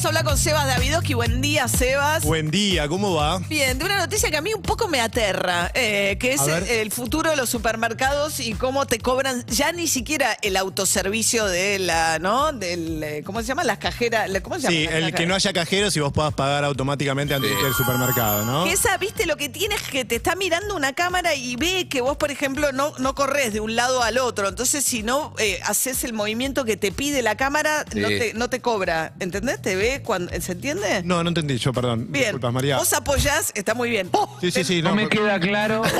vamos a hablar con Sebas Davidoski. Buen día, Sebas. Buen día, ¿cómo va? Bien, de una noticia que a mí un poco me aterra, eh, que es el, el futuro de los supermercados y cómo te cobran ya ni siquiera el autoservicio de la, ¿no? Del, eh, ¿cómo se llama? Las cajeras, ¿cómo se llama? Sí, Las el que no haya cajeros y vos puedas pagar automáticamente antes del supermercado, ¿no? Que esa, viste, lo que tienes que te está mirando una cámara y ve que vos, por ejemplo, no, no corres de un lado al otro. Entonces, si no eh, haces el movimiento que te pide la cámara, no, te, no te cobra. ¿Entendés? ¿Te ve cuando. ¿Se entiende? No, no entendí yo, perdón. Bien. Disculpas, María. Vos apoyás, está muy bien. Sí, sí, sí. No, me queda claro.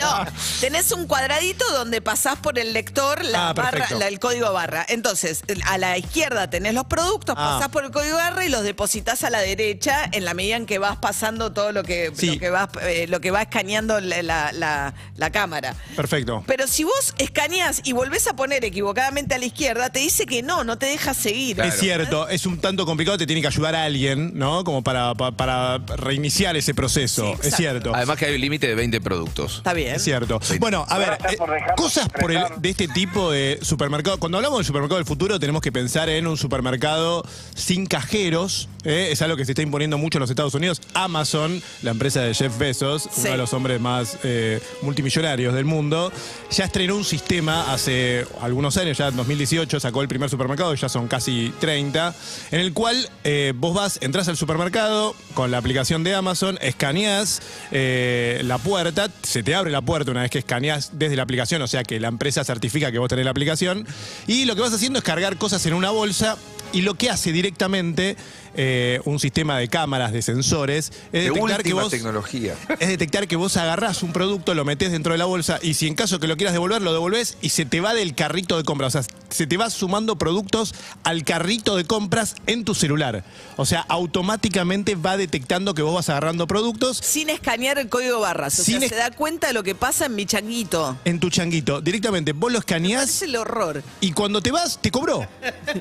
No, tenés un cuadradito donde pasás por el lector la Ah, barra, perfecto. la- el código barra. Entonces, a la izquierda tenés los productos, Ah. pasás por el código barra y los depositas a la derecha en la medida en que vas pasando todo lo que, Sí. lo que, vas, eh, lo que va escaneando la, la- la- la cámara. Perfecto. Pero si vos escaneás y volvés a poner equivocadamente a la izquierda, te dice que no, no te deja seguir. Es cierto, es un tanto complicado, te tiene que ayudar a alguien, ¿no? Como para, pa- para reiniciar ese proceso. Sí, es cierto. Además que hay un límite de 20 productos. Está bien. Es cierto. Bueno, a ver, eh, por cosas por el- de este tipo de supermercado. Cuando hablamos del supermercado del futuro, tenemos que pensar en un supermercado sin cajeros. ¿Eh? Es algo que se está imponiendo mucho en los Estados Unidos. Amazon, la empresa de Jeff Bezos, uno de los hombres más eh, multimillonarios del mundo, ya estrenó un sistema hace algunos años, ya en 2018 sacó el primer supermercado, ya son casi 30, en el cual eh, vos vas, entras al supermercado con la aplicación de Amazon, escaneás la puerta, se te abre la puerta una vez que escaneás desde la aplicación, o sea que la empresa certifica que vos tenés la aplicación, y lo que vas haciendo es cargar cosas en una bolsa y lo que hace directamente eh, un sistema de cámaras, de sensores, es De detectar que vos tecnología. es detectar que vos agarrás un producto, lo metés dentro de la bolsa y si en caso que lo quieras devolver, lo devolvés y se te va del carrito de compras. O sea, se te va sumando productos al carrito de compras en tu celular. O sea, automáticamente va detectando que vos vas agarrando productos Sin escanear el código barras. O Sin sea, es- se da cuenta de lo que pasa en mi changuito. en tu changuito. Directamente vos lo Es escaneás el horror. y cuando te vas, te cobró.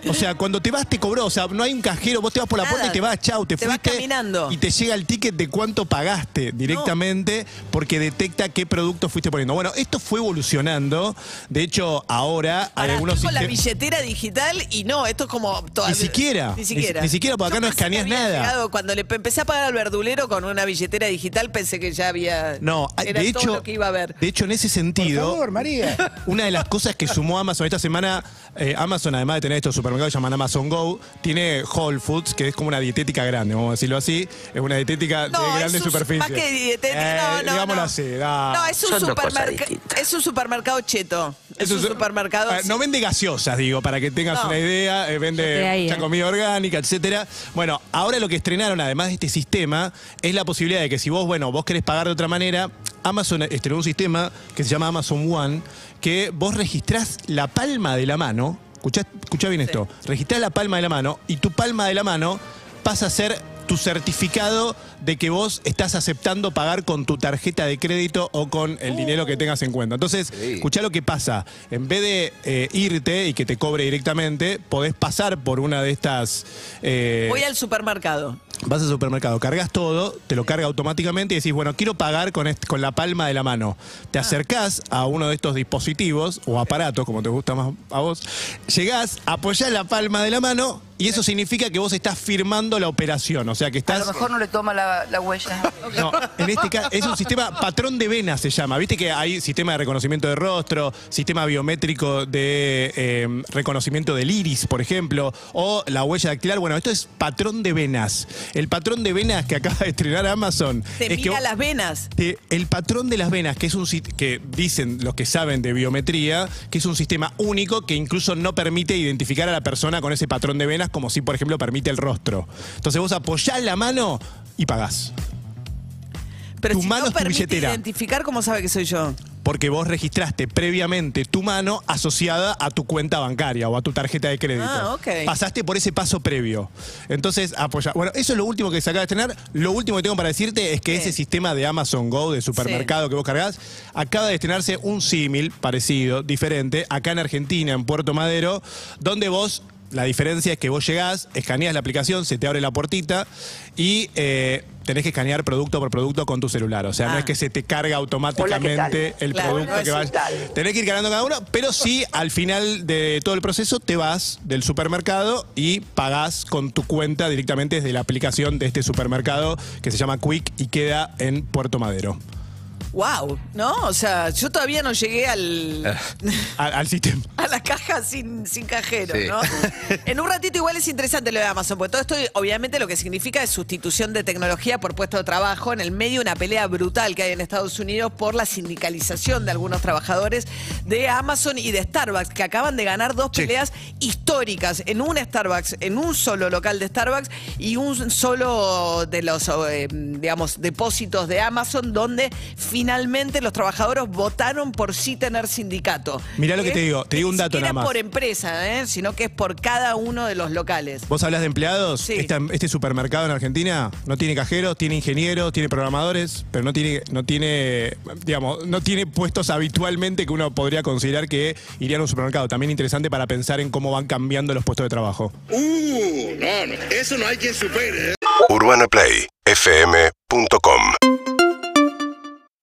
O sea, cuando te vas, te cobró. O sea, no hay un cajero, vos te vas por la Nada. puerta y te vas, chau, te, Te vas fuiste. caminando. Y te llega el ticket de cuánto pagaste directamente porque detecta qué producto fuiste poniendo. Bueno, esto fue evolucionando. De hecho, ahora hay Ahora, algunos con la billetera digital y no, esto es como todavía. Ni siquiera. Ni siquiera. Ni- ni siquiera, porque acá Yo no había nada. llegado- cuando le empecé a pagar al verdulero con una billetera digital, pensé que ya había. No, era de todo hecho, lo que iba a haber. de hecho, en ese sentido, María. Una de las cosas que sumó Amazon esta semana, eh, Amazon, además de tener estos supermercados que llaman Amazon Go, tiene Whole Foods, que es como una dietética grande, vamos a decirlo así. Es una dietética No, de grande es un, superficie. más que dietética, Eh, no, no, Digámoslo no. así. da. No, es un. Es un supermercado cheto. Es, un su- supermercado. Eh, No vende gaseosas, digo, para que tengas No. una idea. eh, vende ahí, mucha eh. comida orgánica, etcétera. Bueno, ahora lo que estrenaron, además de este sistema, es la posibilidad de que si vos, bueno, vos querés pagar de otra manera, Amazon estrenó un sistema que se llama Amazon One, que vos registrás la palma de la mano. Escuchá, escuchá bien esto. Registrás la palma de la mano y tu palma de la mano pasa a ser tu certificado de que vos estás aceptando pagar con tu tarjeta de crédito o con el dinero que tengas en cuenta. Entonces, Sí. escuchá lo que pasa. En vez de eh, irte y que te cobre directamente, podés pasar por una de estas... eh, Voy al supermercado. Vas al supermercado, cargas todo, te lo carga automáticamente y decís, bueno, quiero pagar con, con la palma de la mano. Te acercás a uno de estos dispositivos o aparatos, como te gusta más a vos, llegás, apoyás la palma de la mano y eso significa que vos estás firmando la operación. O sea que A estás. lo mejor no le toma la, la huella. No, en este caso es un sistema patrón de venas se llama. Viste que hay sistema de reconocimiento de rostro, sistema biométrico de eh, reconocimiento del iris, por ejemplo, o la huella dactilar. Bueno, esto es patrón de venas. El patrón de venas que acaba de estrenar Amazon Te es que mira las venas. te- el patrón de las venas, que es un que dicen los que saben de biometría, que es un sistema único que incluso no permite identificar a la persona con ese patrón de venas, como si, por ejemplo, permite el rostro. Entonces vos apoyás la mano y pagás. Pero Tu si mano no es tu billetera. identificar, ¿cómo sabe que soy yo? Porque vos registraste previamente tu mano asociada a tu cuenta bancaria o a tu tarjeta de crédito. Ah, ok. Pasaste por ese paso previo. Entonces, apoya. Bueno, eso es lo último que se acaba de estrenar. Lo último que tengo para decirte es que Sí. ese sistema de Amazon Go, de supermercado que vos cargas, acaba de estrenarse un símil parecido, diferente, acá en Argentina, en Puerto Madero, donde vos la diferencia es que vos llegás, escaneas la aplicación, se te abre la puertita y eh, tenés que escanear producto por producto con tu celular. O sea, no Ah. es que se te carga automáticamente el Claro, producto no que vas. Tenés que ir cargando cada uno, pero sí al final de todo el proceso te vas del supermercado y pagás con tu cuenta directamente desde la aplicación de este supermercado que se llama Quick y queda en Puerto Madero. Wow, ¿no? O sea, yo todavía no llegué al, Al, al sistema. a la caja sin, sin cajero, Sí. ¿no? En un ratito igual es interesante lo de Amazon, porque todo esto obviamente lo que significa es sustitución de tecnología por puesto de trabajo en el medio de una pelea brutal que hay en Estados Unidos por la sindicalización de algunos trabajadores de Amazon y de Starbucks, que acaban de ganar dos Sí. peleas históricas en un Starbucks, en un solo local de Starbucks y un solo de los, eh, digamos, depósitos de Amazon, donde finalmente los trabajadores votaron por sí tener sindicato. Mirá lo que te digo, te digo un dato nada más. por empresa, ¿eh? sino que es por cada uno de los locales. Vos hablas de empleados. Sí. Esta- este supermercado en Argentina no tiene cajeros, tiene ingenieros, tiene programadores, pero no tiene, no tiene, digamos, no tiene puestos habitualmente que uno podría considerar que irían a un supermercado. También interesante para pensar en cómo van cambiando los puestos de trabajo. Uh, no, no, eso no hay quien supere. ¿eh? UrbanaPlayFM.com